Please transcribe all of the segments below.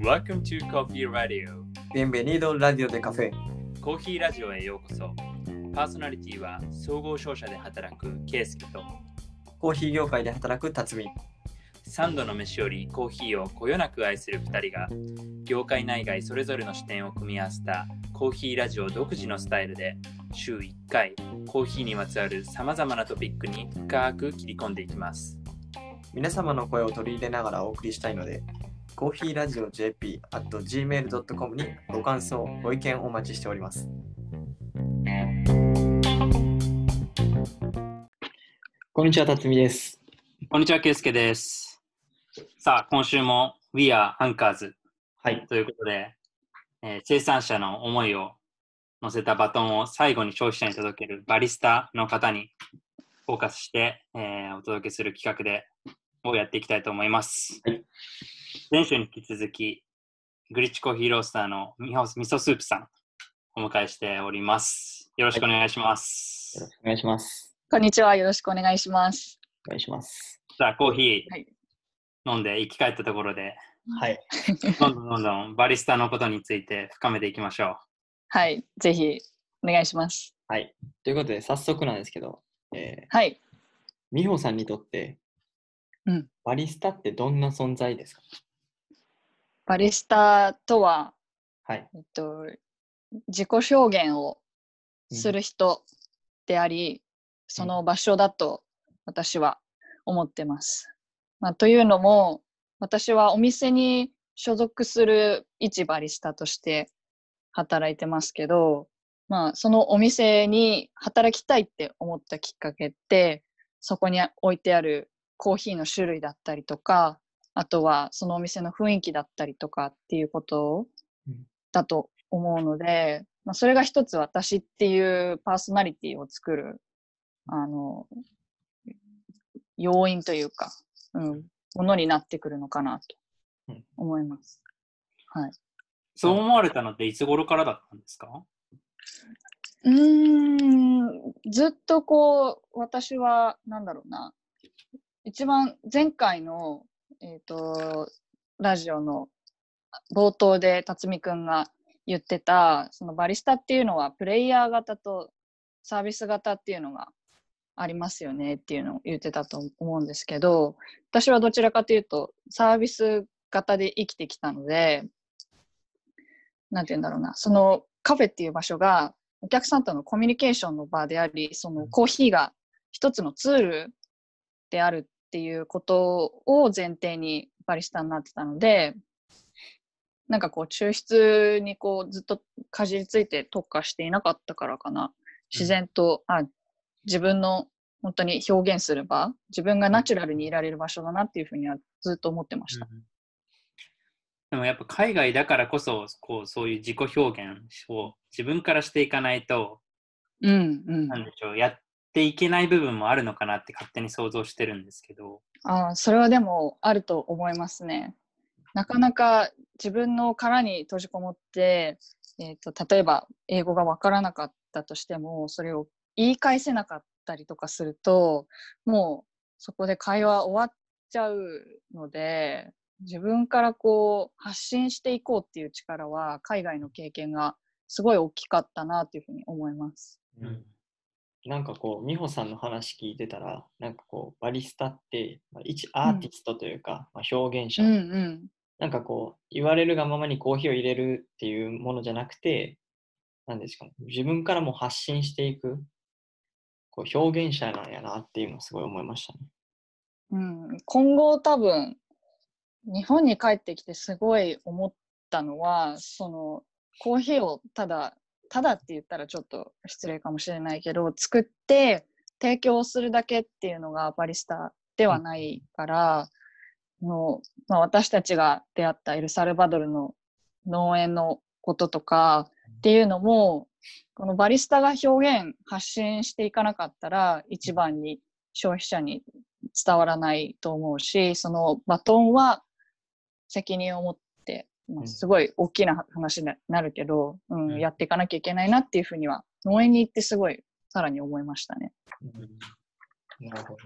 Welcome to Coffee Radio. Bienvenido Radio de Café コーヒーラジオへようこそ。パーソナリティは総合商社で働くケイスケと。コーヒー業界で働く辰巳。3度の飯よりコーヒーをこよなく愛する2人が業界内外それぞれの視点を組み合わせたコーヒーラジオ独自のスタイルで週1回コーヒーにまつわるさまざまなトピックに深く切り込んでいきます皆様の声を取り入れながらお送りしたいのでコーヒーラジオ JP at gmail.com にご感想ご意見お待ちしております。こんにちは辰巳です。こんにちはケイスケです。さあ今週も We are Anchors はい。ということで、えー生産者の思いを乗せたバトンを最後に消費者に届けるバリスタの方にフォーカスして、えーお届けする企画でをやっていきたいと思います。はい前週に引き続き、グリッチコーヒーロースターのミホミソスープさんお迎えしております。よろしくお願いします。よろしくお願いしますこんにちは。よろしくお願いします。お願いしますさあ、コーヒはいー飲んで生き返ったところで、はいどんどんどんどんバリスタのことについて深めていきましょう。はい。ぜひ、お願いします。はいということで早速なんですけど、えー、はい。美穂さんにとって、うん。バリスタってどんな存在ですか？バリスタとは、はい。えっと、自己表現をする人であり、その場所だと私は思ってます。まあ、というのも、私はお店に所属する一バリスタとして働いてますけど、まあ、そのお店に働きたいって思ったきっかけって、そこに置いてあるコーヒーの種類だったりとか、あとはそのお店の雰囲気だったりとかっていうことうんだと思うので、まあ、それが一つ私っていうパーソナリティを作る、あの、要因というか、うん、ものになってくるのかなとうん思います。はい。そう思われたのっていつ頃からだったんですか？うーん、ずっとこう、私は、なんだろうな、一番前回の、えっ、と、ラジオの冒頭で辰巳くんが言ってた、そのバリスタっていうのはプレイヤー型とサービス型っていうのがありますよねっていうのを言ってたと思うんですけど、私はどちらかというとサービス型で生きてきたので、なんて言うんだろうな、そのカフェっていう場所がお客さんとのコミュニケーションの場であり、そのコーヒーが一つのツールであるっていうことを前提にバリスタになってたので、なんかこう抽出にこうずっとかじりついて特化していなかったからかな。自然と、あ、自分の本当に表現する場、自分がナチュラルにいられる場所だなっていうふうにはずっと思ってました。でもやっぱ海外だからこそこうそういう自己表現を自分からしていかないと、うんうん。なんでしょうやっていけない部分もあるのかなって勝手に想像してるんですけど。ああ、それはでもあると思いますね。なかなか自分の殻に閉じこもって、えー、と例えば英語が分からなかったとしてもそれを言い返せなかったりとかするともうそこで会話終わっちゃうので自分からこう発信していこうっていう力は海外の経験がすごい大きかったなというふうに思います。うんなんかこう、美穂さんの話聞いてたら、なんかこう、バリスタって、まあ一アーティストというか、まあ、表現者、うんうん。なんかこう、言われるがままにコーヒーを入れるっていうものじゃなくて、なんですかね、自分からも発信していく、こう表現者なんやなっていうのをすごい思いましたね。うん、今後多分日本に帰ってきてすごい思ったのはそのコーヒーをただただって言ったらちょっと失礼かもしれないけど作って提供するだけっていうのがバリスタではないから、のまあ、私たちが出会ったエルサルバドルの農園のこととかっていうのもこのバリスタが表現発信していかなかったら一番に消費者に伝わらないと思うしそのバトンは責任を持っ、すごい大きな話になるけど、うんうんやっていかなきゃいけないなっていうふうには農園に行ってすごいさらに思いましたね。なるほど。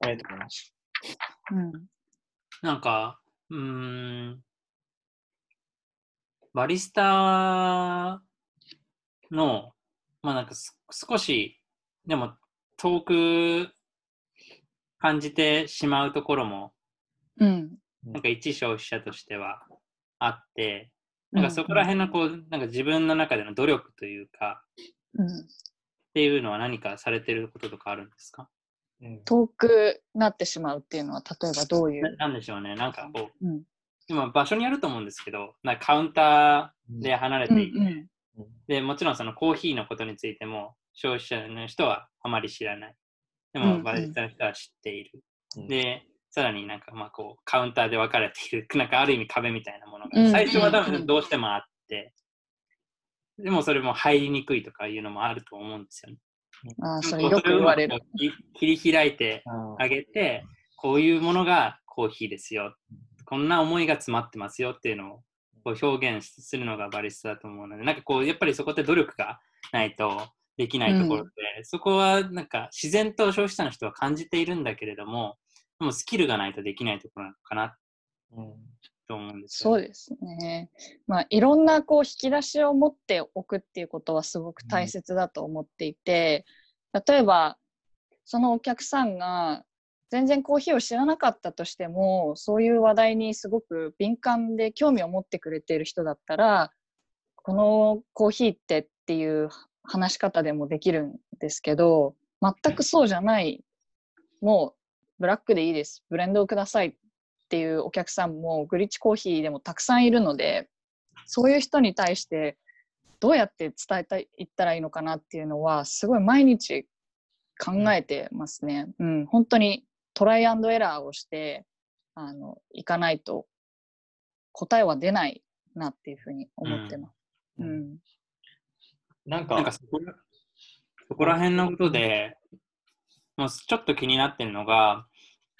ありがとうございます。うん。なんか、うーん、バリスタの、まあなんかす少し、でも遠く感じてしまうところも、うん。なんか一消費者としてはあって、なんかそこら辺のこう、なんか自分の中での努力というか、うん。っていうのは何かされてることとかあるんですか？うん遠くなってしまうっていうのは、例えばどういなう？なんでしょうね、なんかこう、うん。今場所によると思うんですけど、なんかカウンターで離れうんていて、うん。で、もちろんそのコーヒーのことについても消費者の人はあまり知らない。でもうんうんバリスタの人は知っている。うんで、さらになんかまあこうカウンターで分かれている、なんかある意味壁みたいなものうんが最初は多うん分どうしてもあって、でもそれも入りにくいとかいうのもあると思うんですよね。ああ、それよく言われる。切り開いてああげて、こういうものがコーヒーですよ。こんな思いが詰まってますよっていうのをこう表現するのがバリスタだと思うので、なんかこう、やっぱりそこって努力がないとできないところで、そこはなんか自然と消費者の人は感じているんだけれども、でもスキルがないとできないところなのかなうんと思うんですよ。そうですね。まあ、いろんなこう引き出しを持っておくっていうことはすごく大切だと思っていて、例えばそのお客さんが全然コーヒーを知らなかったとしてもそういう話題にすごく敏感で興味を持ってくれている人だったらこのコーヒーってっていう話し方でもできるんですけど全くそうじゃないもうブラックでいいです。ブレンドをくださいっていうお客さんもグリッチコーヒーでもたくさんいるのでそういう人に対してどうやって伝えたいいったらいいのかなっていうのはすごい毎日考えてますね。うん、本当にトライアンドエラーをしてあのいかないと答えは出ないなっていうふうに思ってます。ううん。ん、なんかなんかそこらそこら辺のことで、もうちょっと気になってるのが、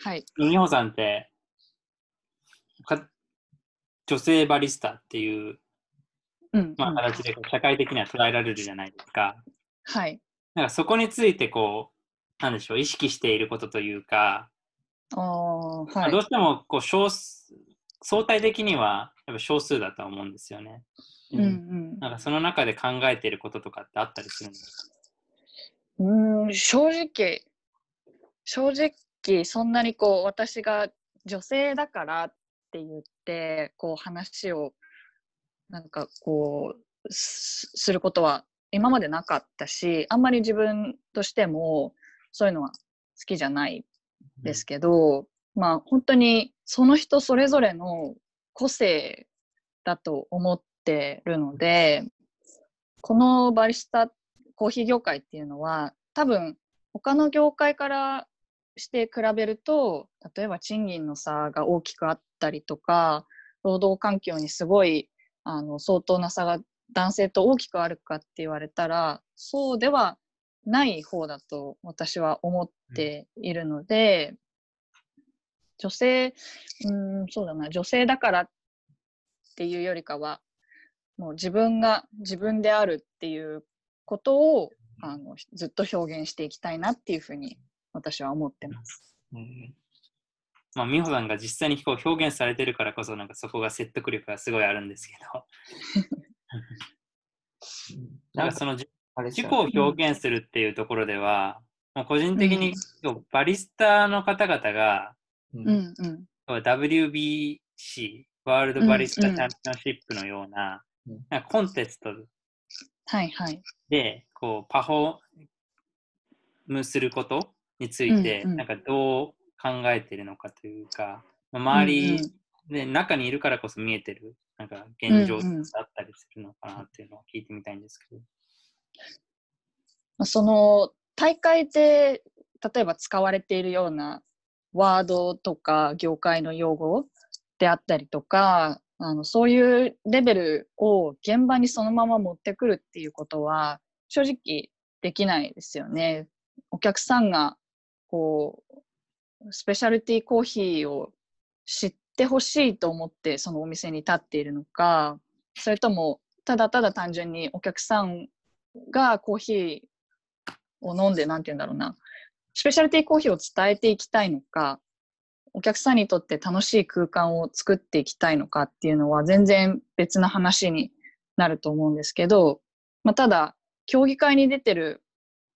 はい。美穂さんってか女性バリスタっていう、うん、まあ、うん形で社会的には捉えられるじゃないですか。はい。なんかそこについてこう、なんでしょう、意識していることというか、はいどうしてもこう少数相対的にはやっぱ少数だとは思うんですよね。うんうんなんかその中で考えていることとかってあったりするんですか？うーん正直正直そんなにこう私が女性だからって言ってこう話をなんかこうすることは今までなかったしあんまり自分としてもそういうのは好きじゃないですけど、まあ本当にその人それぞれの個性だと思ってるのでこのバリスタコーヒー業界っていうのは多分他の業界からして比べると例えば賃金の差が大きくあったりとか労働環境にすごいあの相当な差が男性と大きくあるかって言われたらそうではない方だと私は思っているので、女性うんそうだな女性だからっていうよりかはもう自分が自分であるっていうことをあのずっと表現していきたいなっていうふうに私は思ってます。うん。まあ、美穂さんが実際にこう表現されてるからこそ、なんかそこが説得力がすごいあるんですけど、なんかその自己を表現するっていうところでは、もう個人的にバリスタの方々が、ううんうん。WBC、ワールドバリスタチャンピオンシップのような、うん。なんかコンテストはいはい。で、こう、パフォームすることについて、なんかどう考えているのかというか、まあ周りで中にいるからこそ見えてる、なんか現状だったりするのかなっていうのを聞いてみたいんですけど。まあその大会で例えば使われているようなワードとか業界の用語であったりとかあのそういうレベルを現場にそのまま持ってくるっていうことは正直できないですよね。お客さんがこうスペシャルティーコーヒーを知ってほしいと思ってそのお店に立っているのかそれともただただ単純にお客さんがコーヒーを飲んでなんて言うんだろうなスペシャルティーコーヒーを伝えていきたいのかお客さんにとって楽しい空間を作っていきたいのかっていうのは全然別な話になると思うんですけど、まあ、ただ競技会に出てる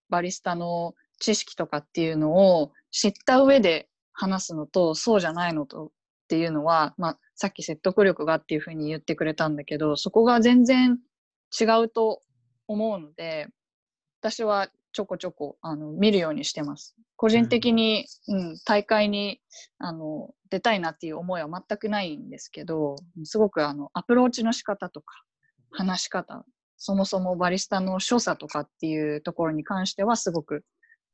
バリスタの知識とかっていうのを知った上で話すのとそうじゃないのとっていうのは、まあ、さっき説得力がっていうふうに言ってくれたんだけどそこが全然違うと思うので私はちょこちょこあの見るようにしてます。個人的に、うん、うん、大会にあの出たいなっていう思いは全くないんですけどすごくあのアプローチの仕方とか話し方そもそもバリスタの所作とかっていうところに関してはすごく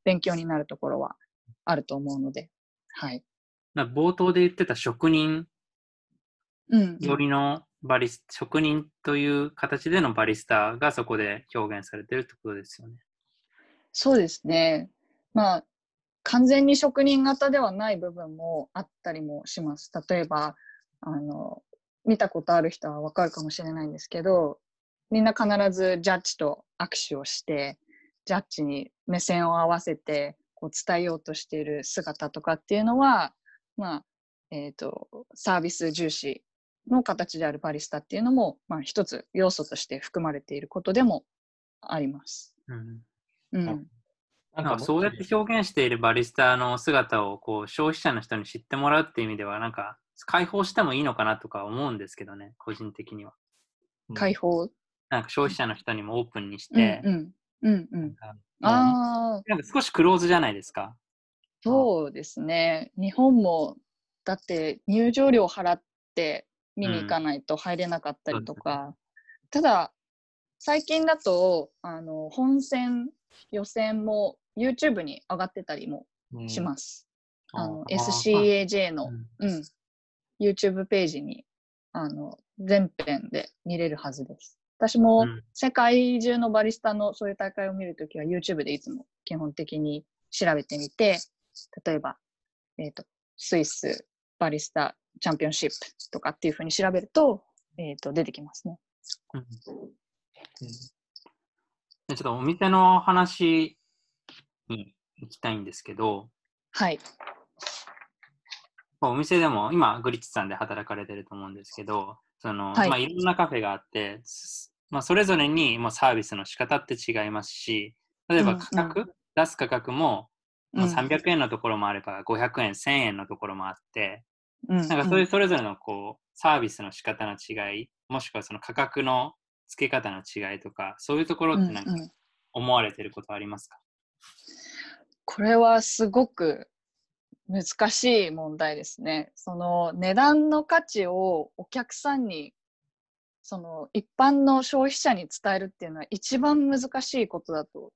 勉強になるところはあると思うので、はい。冒頭で言ってた職人よりのバリス、職人という形でのバリスタがそこで表現されてるってことですよね。そうですね。まあ、完全に職人型ではない部分もあったりもします。例えば、あの、見たことある人はわかるかもしれないんですけど、みんな必ずジャッジと握手をして、ジャッジに目線を合わせてこう伝えようとしている姿とかっていうのは、まあえーと、サービス重視の形であるバリスタっていうのも、まあ、一つ要素として含まれていることでもあります。うん、うん、なんかそうやって表現しているバリスタの姿をこう消費者の人に知ってもらうっていう意味ではなんか解放してもいいのかなとか思うんですけどね個人的には。解放？なんか消費者の人にもオープンにして、うんうんうんうん。ああ。なんか少しクローズじゃないですか？そうですね。日本も、だって入場料払って見に行かないと入れなかったりとか、うん、ただ、最近だと、あの、本戦、予選も YouTube に上がってたりもします。うん、あの、SCAJ の、うん、YouTube ページに、あの、全編で見れるはずです。私も世界中のバリスタのそういう大会を見るときは YouTube でいつも基本的に調べてみて、例えば、えっ、ー、と、スイスバリスタチャンピオンシップとかっていうふうに調べると、えっ、ー、と、出てきますね。うん、うん、ちょっとお店の話に行きたいんですけど、はい。お店でも今、グリッチさんで働かれてると思うんですけど、その、はい、まあ、いろんなカフェがあって、まあ、それぞれにもサービスの仕方って違いますし、例えば価格、うん。うん、出す価格も、まあ、300円のところもあれば、500円、1000円のところもあって、うんうん、なんかそういうそれぞれのこうサービスの仕方の違い、もしくはその価格の付け方の違いとか、そういうところってなんか思われてることありますか、うんうん、これはすごく難しい問題ですね。その値段の価値をお客さんにその一般の消費者に伝えるっていうのは一番難しいことだと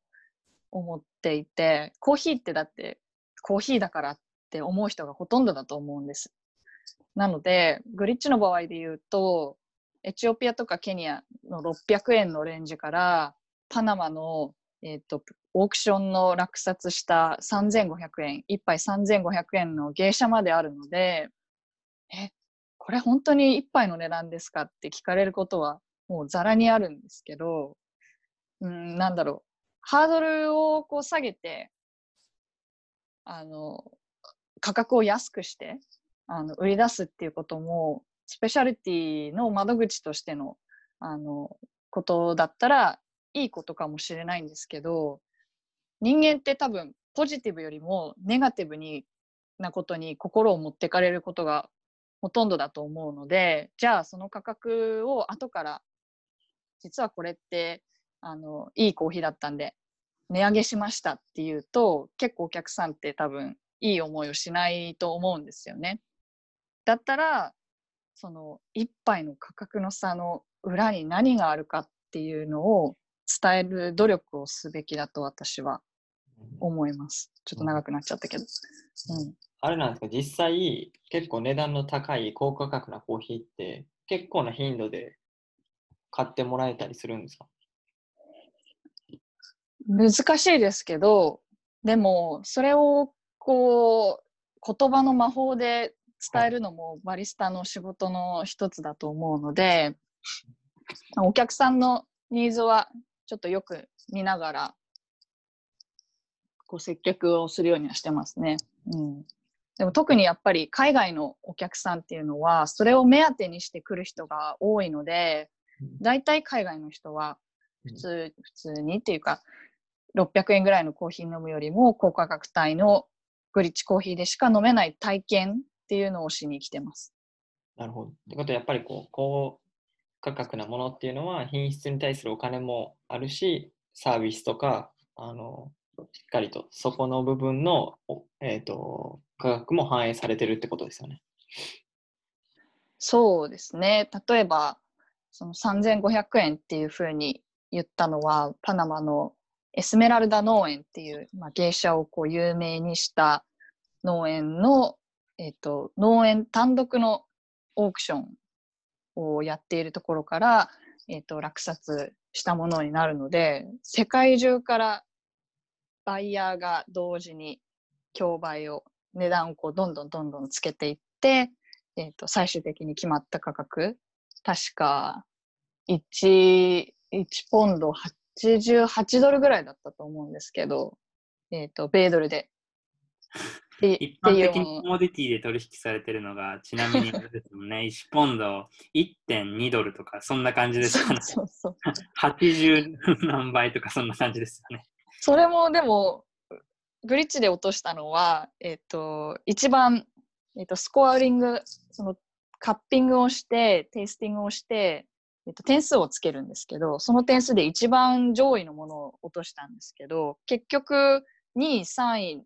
思っていてコーヒーってだってコーヒーだからって思う人がほとんどだと思うんです。なのでグリッチの場合で言うとエチオピアとかケニアの600円のレンジからパナマの、えーと、オークションの落札した3500円1杯3500円の芸者まであるのでえこれ本当に一杯の値段ですかって聞かれることはもうざらにあるんですけど、うん、なんだろう。ハードルをこう下げて、あの、価格を安くして、あの、売り出すっていうことも、スペシャリティの窓口としての、あの、ことだったらいいことかもしれないんですけど、人間って多分ポジティブよりもネガティブになことに心を持ってかれることがほとんどだと思うのでじゃあその価格を後から実はこれってあのいいコーヒーだったんで値上げしましたっていうと結構お客さんって多分いい思いをしないと思うんですよね。だったらその一杯の価格の差の裏に何があるかっていうのを伝える努力をすべきだと私は思います。ちょっと長くなっちゃったけど。うん、あれなんですか、実際、結構値段の高い高価格なコーヒーって結構な頻度で買ってもらえたりするんですか？難しいですけど、でも、それをこう、言葉の魔法で伝えるのもバリスタの仕事の一つだと思うので、お客さんのニーズはちょっとよく見ながら、こう接客をするようにはしてますね。うん。でも特にやっぱり海外のお客さんっていうのはそれを目当てにしてくる人が多いのでうん大体海外の人は普通普通にっていうか600円ぐらいのコーヒー飲むよりも高価格帯のグリッチコーヒーでしか飲めない体験っていうのをしに来てます。なるほど。ってことはやっぱりこう高価格なものっていうのは品質に対するお金もあるし、サービスとか、あの、しっかりとそこの部分の、えっ、と、価格も反映されてるってことですよね。そうですね。例えば、その3500円っていうふうに言ったのは、パナマのエスメラルダ農園っていう、まあ、芸者をこう有名にした農園の、えっと農園単独のオークションをやっているところから、えっと落札したものになるので、世界中からバイヤーが同時に競売を、値段をこうどんどんどんどんつけていって、えー、と最終的に決まった価格確か 1, 1ポンド88ドルぐらいだったと思うんですけど、えー、と米ドルで。一般的にコモディティで取引されてるのが、ちなみにあれですもんね、1ポンド1.2ドルとか、そんな感じですかね。そうそう80 何倍とか、そんな感じですよね。それもでもグリッチで落としたのは、えっと一番、えっとスコアリングそのカッピングをしてテイスティングをして、えっと点数をつけるんですけどその点数で一番上位のものを落としたんですけど結局2位3位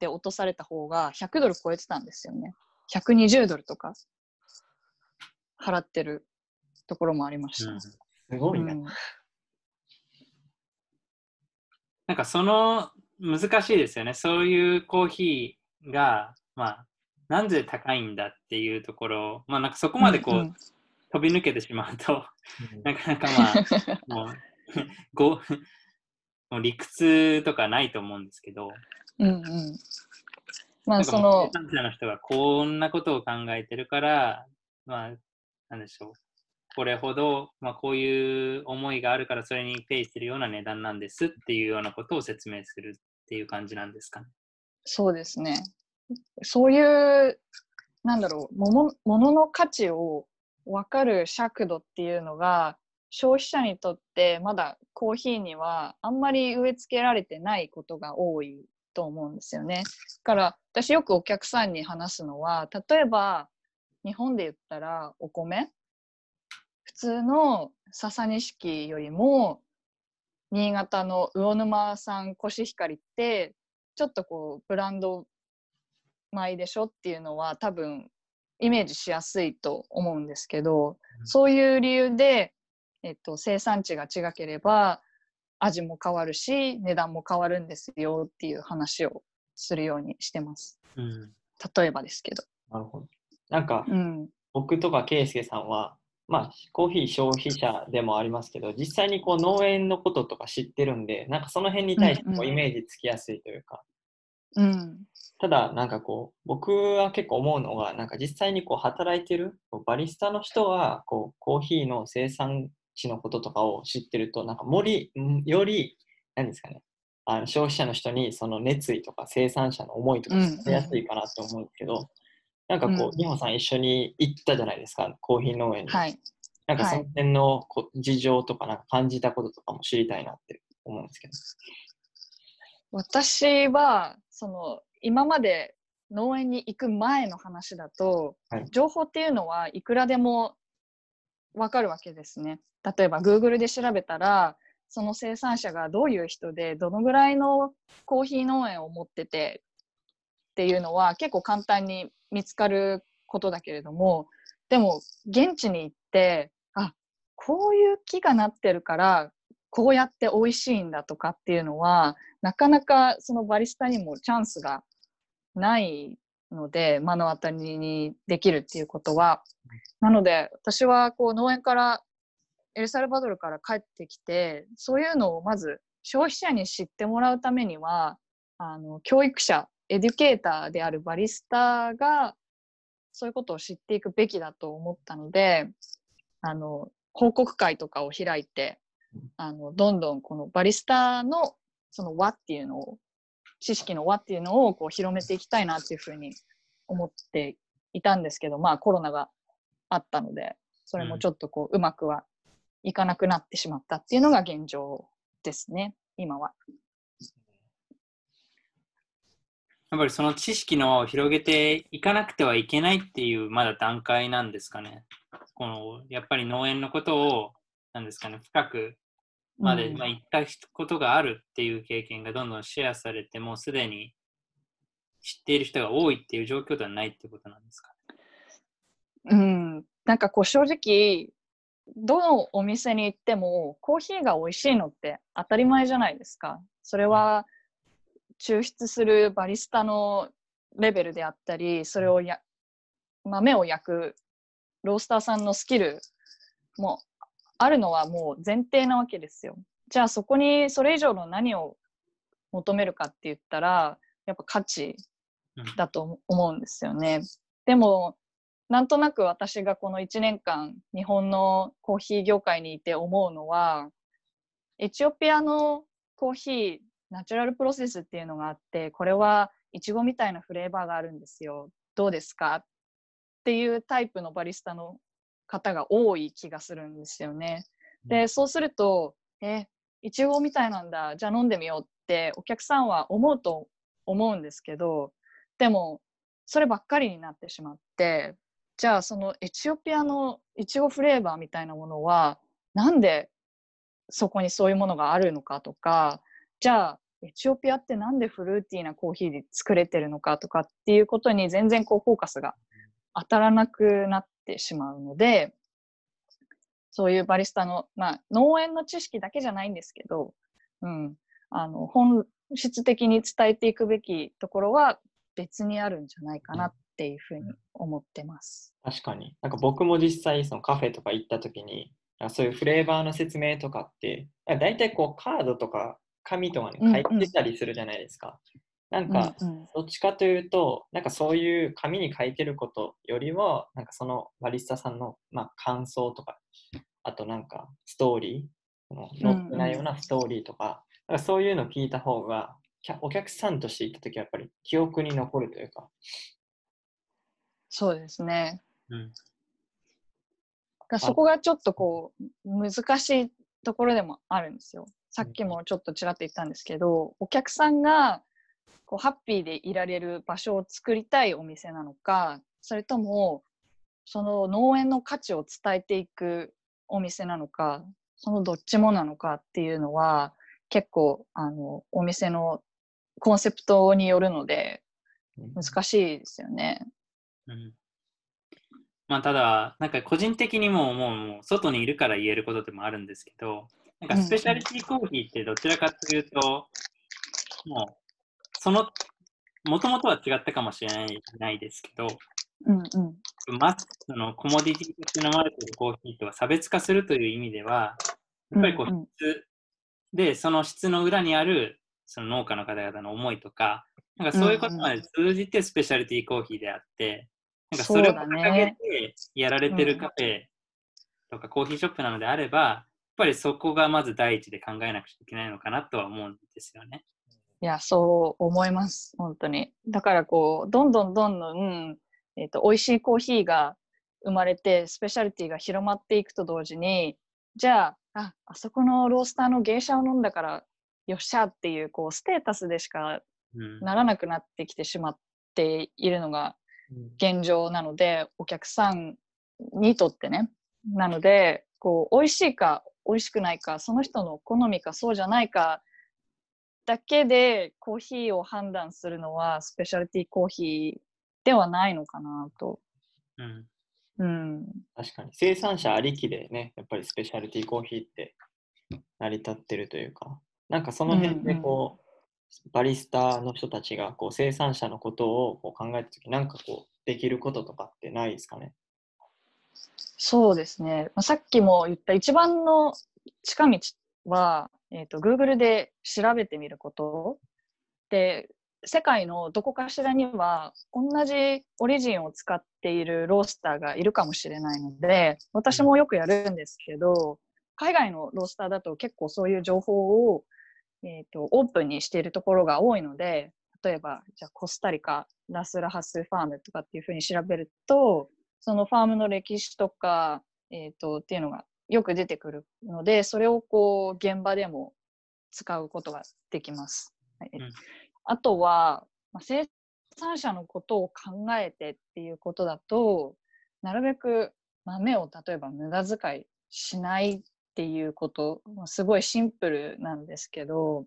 で落とされた方が100ドル超えてたんですよね。120ドルとか払ってるところもありました、うん。すごいね。うんなんかその難しいですよね。そういうコーヒーが、まあ、なんで高いんだっていうところ、まあなんかそこまでこう、うんうん飛び抜けてしまうと、うんなかなかまあ、もう、ごもう理屈とかないと思うんですけど、うんうんまあその生産者の人がこんなことを考えてるから、まあ、なんでしょう。これほど、まあ、こういう思いがあるからそれにペイするような値段なんですっていうようなことを説明するっていう感じなんですかね。そうですね。そういう、なんだろう、ものものの価値を分かる尺度っていうのが、消費者にとってまだコーヒーにはあんまり植え付けられてないことが多いと思うんですよね。だから私よくお客さんに話すのは、例えば日本で言ったらお米通の笹錦よりも新潟の魚沼産コシヒカリってちょっとこうブランド米でしょっていうのは多分イメージしやすいと思うんですけど、うんそういう理由で、えっと、生産地が違ければ味も変わるし値段も変わるんですよっていう話をするようにしてますうん。例えばですけど。なるほど。なんか、うん僕とか圭介さんは、まあ、コーヒー消費者でもありますけど、実際にこう農園のこととか知ってるんで、なんかその辺に対してこうんううん。イメージつきやすいというか、うん。ただ、なんかこう、僕は結構思うのが、なんか実際にこう働いてるバリスタの人がこうコーヒーの生産地のこととかを知ってると、なんかもり、んより、何ですかね、あの消費者の人にその熱意とか生産者の思いとかうん伝えやすいかなと思うんですけど、なんかこうんう、美穂さん一緒に行ったじゃないですか、コーヒー農園に。はいなんかその辺のこ事情とかなんか感じたこととかも知りたいなって思うんですけど。私はその今まで農園に行く前の話だと、はい情報っていうのはいくらでもわかるわけですね。例えば Google で調べたらその生産者がどういう人でどのぐらいのコーヒー農園を持っててっていうのは結構簡単に見つかることだけれどもでも現地に行ってあこういう木がなってるからこうやって美味しいんだとかっていうのはなかなかそのバリスタにもチャンスがないので目の当たりにできるっていうことは。なので私はこう農園からエルサルバドルから帰ってきてそういうのをまず消費者に知ってもらうためにはあの教育者エデュケーターであるバリスタがそういうことを知っていくべきだと思ったのであの報告会とかを開いてあのどんどんこのバリスタのその輪っていうのを知識の輪っていうのをこう広めていきたいなっていうふうに思っていたんですけど、まあコロナがあったので、それもちょっとこう、うまくはいかなくなってしまったっていうのが現状ですね、今は。やっぱりその知識の広げていかなくてはいけないっていうまだ段階なんですかね。このやっぱり農園のことをなんですかね深くまで、うんまあ、言ったことがあるっていう経験がどんどんシェアされてもうすでに知っている人が多いっていう状況ではないってことなんですか。うん、なんかこう正直、どのお店に行ってもコーヒーが美味しいのって当たり前じゃないですか。それは抽出するバリスタのレベルであったり、それをや豆を焼くロースターさんのスキルもあるのはもう前提なわけですよ。じゃあそこにそれ以上の何を求めるかって言ったら、やっぱ価値だと思うんですよね。でも、なんとなく私がこの1年間日本のコーヒー業界にいて思うのはエチオピアのコーヒーナチュラルプロセスっていうのがあってこれはいちごみたいなフレーバーがあるんですよ。どうですか？っていうタイプのバリスタの方が多い気がするんですよね。でそうするとえいちごみたいなんだ。じゃあ飲んでみようってお客さんは思うと思うんですけどでもそればっかりになってしまってじゃあそのエチオピアのいちごフレーバーみたいなものはなんでそこにそういうものがあるのかとかじゃあエチオピアってなんでフルーティーなコーヒーで作れてるのかとかっていうことに全然こうフォーカスが当たらなくなってしまうのでそういうバリスタの、まあ、農園の知識だけじゃないんですけど、うん、あの本質的に伝えていくべきところは別にあるんじゃないかなっていうふうに思ってます。確かに。なんか僕も実際そのカフェとか行った時に、そういうフレーバーの説明とかって、大体こうカードとか紙とかに書いてたりするじゃないですか。なんかうんうんどっちかというと、なんかそういう紙に書いてることよりは、なんかそのバリスタさんの、まあ、感想とか、あとなんかストーリー、その載ってないようなストーリーとか、なんかそういうのを聞いた方が、お客さんとして行った時はやっぱり記憶に残るというか、そうですね。うんがそこがちょっとこう難しいところでもあるんですよ。さっきもちょっとちらっと言ったんですけど、お客さんがこうハッピーでいられる場所を作りたいお店なのか、それともその農園の価値を伝えていくお店なのか、そのどっちもなのかっていうのは結構あのお店のコンセプトによるのでうん。難しいですよね。うん。まあ、ただ、なんか個人的にももう外にいるから言えることでもあるんですけど、なんかスペシャリティコーヒーってどちらかというと、もう、その、もともとは違ったかもしれないないですけど、うんうん。まそのコモディティとして飲まれているコーヒーとは差別化するという意味では、やっぱりこううんうん。質で、その質の裏にあるその農家の方々の思いとか、なんかそういうことまで通じてスペシャリティコーヒーであって、なんかそれを掲げねてやられてるカフェとかコーヒーショップなのであれば、ぱりそこがまず第一で考えなくちゃいけないのかなとは思うんですよね。いや、そう思います、本当に。だからこう、どんどんどんどん、えっ、と、美味しいコーヒーが生まれて、スペシャリティが広まっていくと同時に、じゃあ、あ、あそこのロースターの芸者を飲んだから、よっしゃっていう、こう、ステータスでしかうんならなくなってきてしまっているのがうん現状なので、お客さんにとってね。なので、こう、美味しいか、美味しくないか、その人の好みか、そうじゃないか、だけでコーヒーを判断するのは、スペシャリティコーヒーではないのかなと。うんうん。確かに生産者ありきでね、やっぱりスペシャリティコーヒーって成り立ってるというか、なんかその辺でこう、バリスタの人たちがこう生産者のことをこう考えたとき、なんかこう、できることとかってないですかね？そうですね。まあさっきも言った一番の近道は、えっ、と、Google で調べてみること。で、世界のどこかしらには同じオリジンを使っているロースターがいるかもしれないので、私もよくやるんですけど、海外のロースターだと結構そういう情報を、えー、とオープンにしているところが多いので、例えば、じゃあコスタリカ、ラスラハスファームとかっていうふうに調べると、そのファームの歴史とか、えっ、と、っていうのがよく出てくるので、それをこう、現場でも使うことができます。はいうんあとは、まあ、生産者のことを考えてっていうことだと、なるべく豆を例えば無駄遣いしないっていうこと、まあすごいシンプルなんですけど、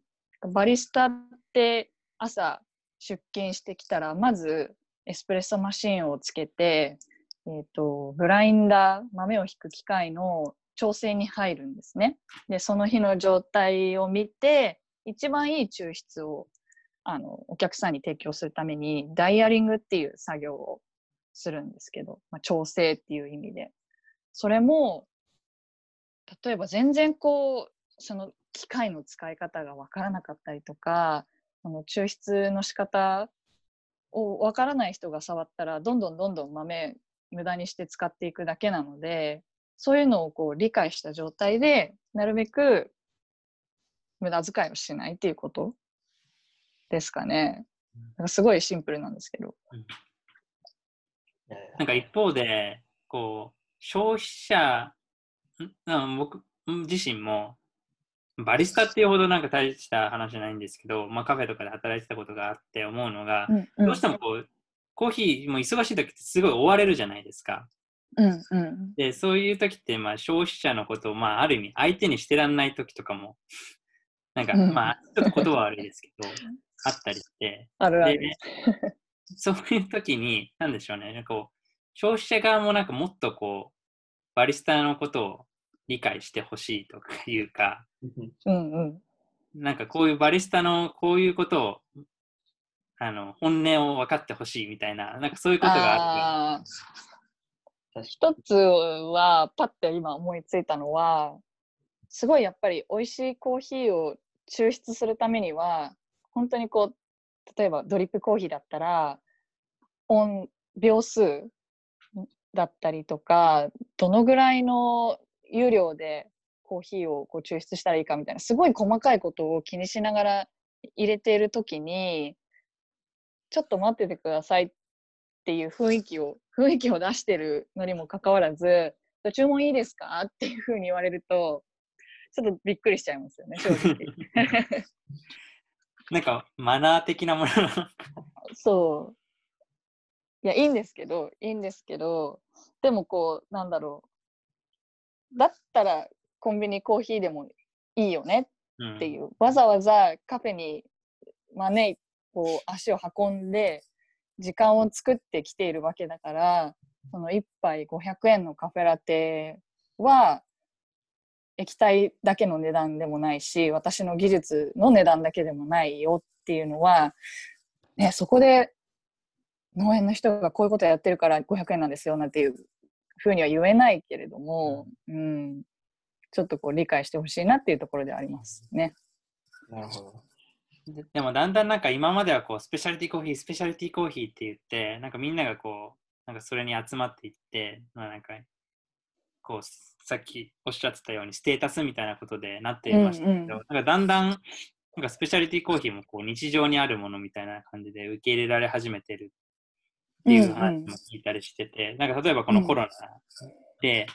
バリスタって朝出勤してきたら、まずエスプレッソマシンをつけて、えっ、と、ブラインダー、豆をひく機械の調整に入るんですね。で、その日の状態を見て、一番いい抽出をあのお客さんに提供するためにダイヤリングっていう作業をするんですけど、まあ、調整っていう意味でそれも例えば全然こうその機械の使い方がわからなかったりとかその抽出の仕方をわからない人が触ったらどんどんどんどん豆無駄にして使っていくだけなのでそういうのをこう理解した状態でなるべく無駄遣いをしないっていうことですかね。なんかすごいシンプルなんですけど。いやいやなんか一方で、こう、消費者、ん？うん僕自身も、バリスタっていうほどなんか大した話じゃないんですけど、まあカフェとかで働いてたことがあって思うのが、うんどうしてもこう、コーヒーも忙しい時ってすごい追われるじゃないですか。うんうんで、そういう時って、まあ消費者のことを、まあある意味相手にしてらんない時とかも、なんか、うんまあちょっと言葉は悪いですけど、あったりして、あるある。で、そういう時に、なんでしょうね、なんかこう、消費者側もなんかもっとこう、バリスタのことを理解してほしいとかいうか、うんうん。なんかこういうバリスタのこういうことを、あの、本音を分かってほしいみたいな、なんかそういうことがある。あー一つは、パッて今思いついたのは、すごいやっぱり美味しいコーヒーを抽出するためには、本当にこう、例えばドリップコーヒーだったら、音、秒数だったりとか、どのぐらいの湯量でコーヒーをこう抽出したらいいかみたいな、すごい細かいことを気にしながら入れているときに、ちょっと待っててくださいっていう雰囲気を、雰囲気を出してるのにもかかわらず、注文いいですか？っていうふうに言われると、ちょっとびっくりしちゃいますよね、正直。なんかマナー的なものそう。いや、いいんですけど、いいんですけど、でもこう、なんだろう。だったらコンビニコーヒーでもいいよねうんっていう、わざわざカフェに招いこう足を運んで時間を作ってきているわけだからその1杯500円のカフェラテは液体だけの値段でもないし私の技術の値段だけでもないよっていうのは、ね、そこで農園の人がこういうことやってるから500円なんですよなんていうふうには言えないけれども、うん、ちょっとこう理解してほしいなっていうところではありますね。なるほど。ででもだんだんなんか今まではこうスペシャリティコーヒー、スペシャリティコーヒーって言って、なんかみんながこう、なんかそれに集まっていって、まあなんか、こう、さっきおっしゃってたようにステータスみたいなことでなっていましたけど、うんうん。なんかだんだん、なんかスペシャリティコーヒーもこう日常にあるものみたいな感じで受け入れられ始めてるっていう話も聞いたりしてて、なんか例えばこのコロナで、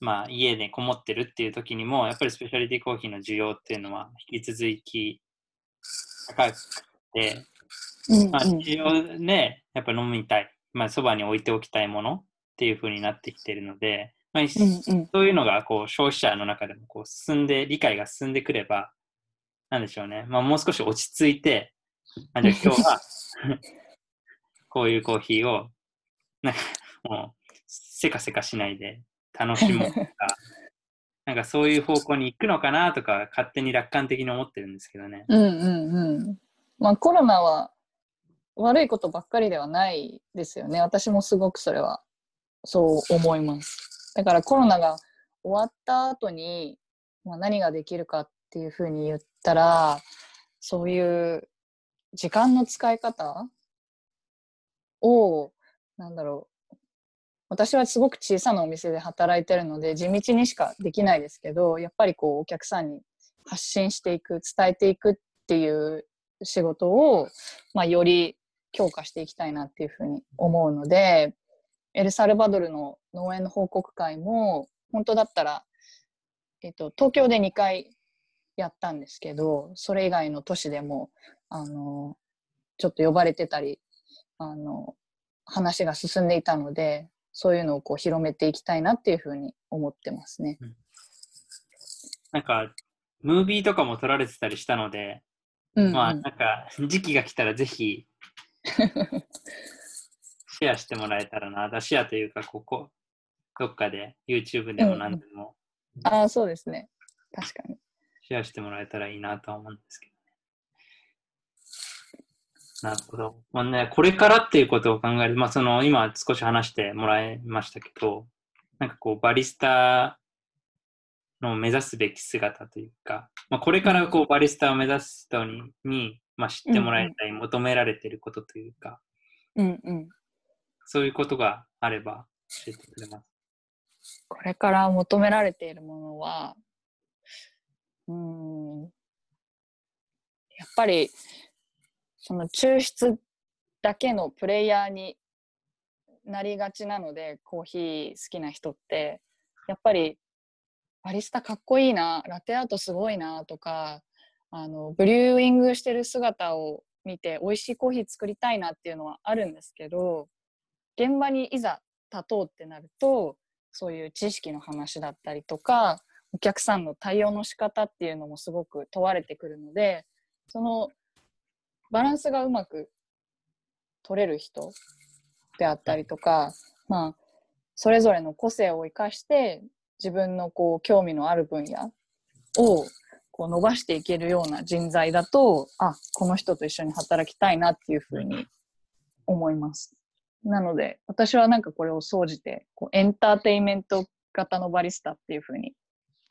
まあ家でこもってるっていう時にも、やっぱりスペシャリティコーヒーの需要っていうのは引き続き高くて、まあ、うんうん。日常ね、やっぱ飲みたい、まあ、そばに置いておきたいものっていう風になってきてるので、まあ、うんうん。そういうのがこう消費者の中でもこう進んで、理解が進んでくれば、なんでしょうね、まあ、もう少し落ち着いて、あじゃあ今日はこういうコーヒーを、なんかもう、せかせかしないで楽しもうとか、なんかそういう方向に行くのかなとか、勝手に楽観的に思ってるんですけどね。うんうんうん。まあコロナは悪いことばっかりではないですよね。私もすごくそれはそう思います。だからコロナが終わった後に、まあ、何ができるかっていうふうに言ったら、そういう時間の使い方を、なんだろう。私はすごく小さなお店で働いてるので、地道にしかできないですけど、やっぱりこうお客さんに発信していく、伝えていくっていう仕事を、まあ、より強化していきたいなっていうふうに思うので、エルサルバドルの農園の報告会も、本当だったら、えっと、東京で2回やったんですけど、それ以外の都市でも、あの、ちょっと呼ばれてたり、あの、話が進んでいたので、そういうのをこう広めていきたいなっていうふうに思ってますね。なんか、ムービーとかも撮られてたりしたので、うんうんまあ、なんか、時期が来たらぜひ、シェアしてもらえたらな。だシェアというか、ここ、どっかで、YouTube でも何でも、ああ、そうですね。確かに。シェアしてもらえたらいいなとは思うんですけどね。なるほど。まあね、これからっていうことを考える、まあその、今少し話してもらいましたけど、なんかこう、バリスタの目指すべき姿というか、まあこれからこう、バリスタを目指す人に、にまあ知ってもらいたい、求められていることというか、うんうん。そういうことがあれば教えてくれます。これから求められているものは、うーん、やっぱり、その抽出だけのプレイヤーになりがちなので、コーヒー好きな人って、やっぱり、バリスタかっこいいな、ラテアートすごいなとか、あの、ブリューイングしてる姿を見て、美味しいコーヒー作りたいなっていうのはあるんですけど、現場にいざ立とうってなると、そういう知識の話だったりとか、お客さんの対応の仕方っていうのもすごく問われてくるので、そのバランスがうまく取れる人であったりとか、まあ、それぞれの個性を生かして、自分のこう興味のある分野をこう伸ばしていけるような人材だと、あ、この人と一緒に働きたいなっていうふうに思います。なので、私はなんかこれを総じて、こうエンターテインメント型のバリスタっていうふうに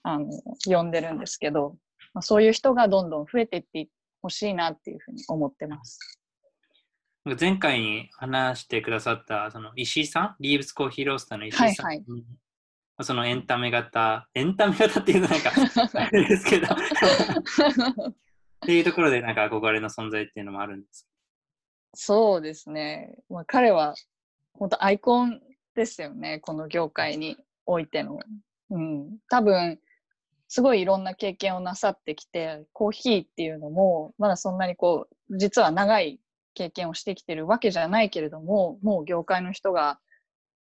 あの呼んでるんですけど、まあ、そういう人がどんどん増えていってほしいなっていうふうに思ってます。前回に話してくださったその石井さん、リーブスコーヒーロースターの石井さん、はいそのエンタメ型、エンタメ型っていうのなんか、あれですけど、っていうところでなんか憧れの存在っていうのもあるんです。そうですね。まあ、彼は本当アイコンですよね。この業界においての。うん。多分、すごいいろんな経験をなさってきて、コーヒーっていうのも、まだそんなにこう、実は長い経験をしてきてるわけじゃないけれども、もう業界の人が、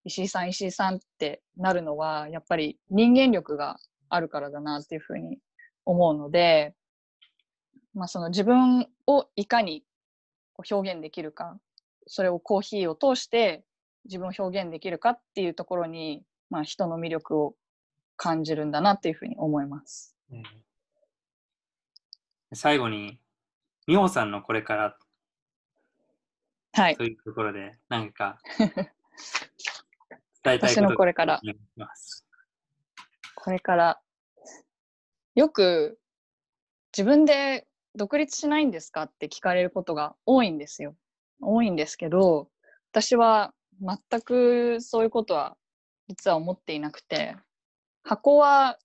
石井さん、石井さんってなるのは、やっぱり人間力があるからだなっていうふうに思うので、まあその自分をいかに表現できるか、それをコーヒーを通して自分を表現できるかっていうところに、まあ人の魅力を感じるんだなっていうふうに思います。最後に、美穂さんのこれからはいと。いうところで、何か 伝えたい私のこれから。これから、よく自分で独立しないんですかって聞かれることが多いんですよ。多いんですけど、私は全くそういうことは実は思っていなくて、箱は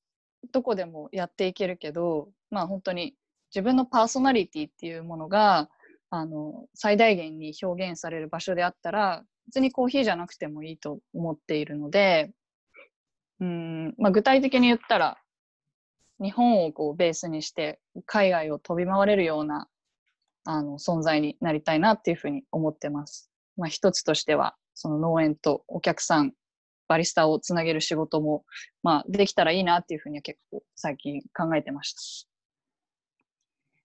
どこでもやっていけるけど、まあ本当に自分のパーソナリティっていうものが、あの、最大限に表現される場所であったら、別にコーヒーじゃなくてもいいと思っているので、うんまあ、具体的に言ったら日本をこうベースにして海外を飛び回れるようなあの存在になりたいなっていうふうに思ってます。まあ、一つとしてはその農園とお客さんバリスタをつなげる仕事も、まあ、できたらいいなっていうふうには結構最近考えてました。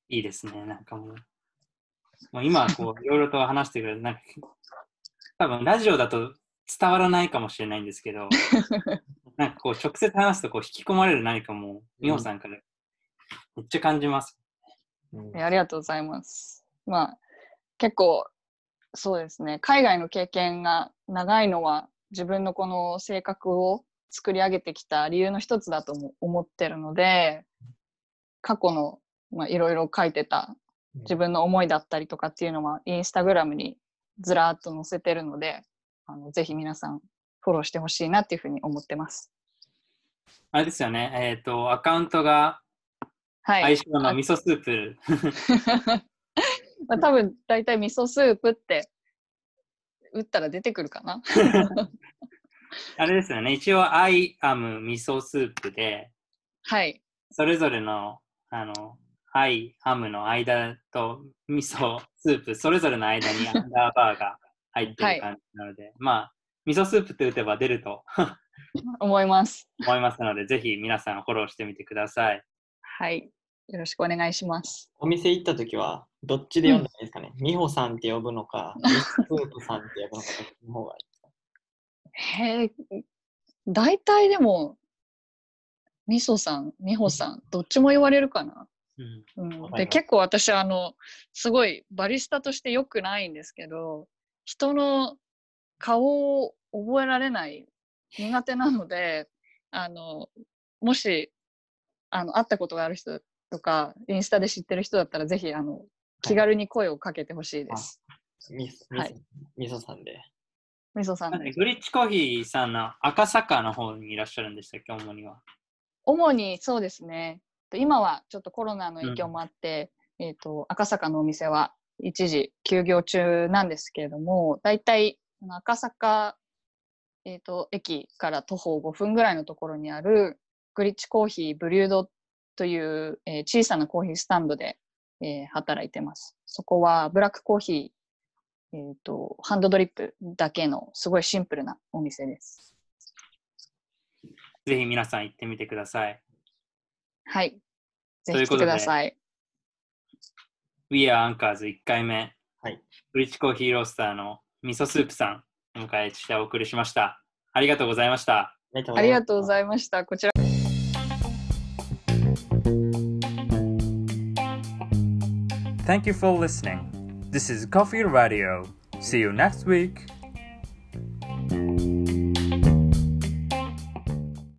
いいですね。なんかもう、もう今、こう、いろいろと話してくれる、なんか、多分ラジオだと伝わらないかもしれないんですけど、なんかこう、直接話すとこう引き込まれる何かもう、美穂さんからめっちゃ感じます。うんえありがとうございます。まあ結構そうですね海外の経験が長いのは自分のこの性格を作り上げてきた理由の一つだとも思ってるので過去のまあいろいろ書いてた自分の思いだったりとかっていうのはインスタグラムにずらーっと載せてるのであのぜひ皆さんフォローしてほしいなっていうふうに思ってます。あれですよね、えっ、と、アカウントがはい。相性の味噌スープ。まあ、多分大体味噌スープって打ったら出てくるかな。あれですよね。一応、I am 味噌スープで、はい。それぞれの、あの、I am の間と味噌スープ、それぞれの間にアンダーバーが 入ってる感じなので、まあ、味噌スープって打てば出ると思います。思いますので、ぜひ皆さんフォローしてみてください。はい。よろしくお願いします。お店行ったときは、どっちで読んだらいいですかね、美穂さんって呼ぶのか、ミススープさんって呼ぶのか、どっちの方がいいですか？へえ、大体でも、みそさん、みほさん、どっちも言われるかな。うん、うん、で結構私あのすごいバリスタとして良くないんですけど人の顔を覚えられない苦手なのであのもしあの会ったことがある人とかインスタで知ってる人だったらぜひあの気軽に声をかけてほしいです。ミス、ミはいス、ミソさんで。みそさんですグリッチコーヒーさんの赤坂の方にいらっしゃるんでしたっけ、主には。主にそうですね今はちょっとコロナの影響もあって、えー、と赤坂のお店は一時休業中なんですけれども大体赤坂、えー、と駅から徒歩5分ぐらいのところにあるグリッチコーヒーブリュードという、えー小さなコーヒースタンドで、えー働いてますそこはブラックコーヒー、えー、とハンドドリップだけのすごいシンプルなお店ですぜひ皆さん行ってみてください。はいぜひ来てくということでださい We are Anchors 1回目、はい。グリッチコーヒーロースターの味噌スープさん、お迎えしてお送りしました。ありがとうございました。ありがとうごいざいました。こちら Thank you for listening. This is Coffee Radio. See you next week.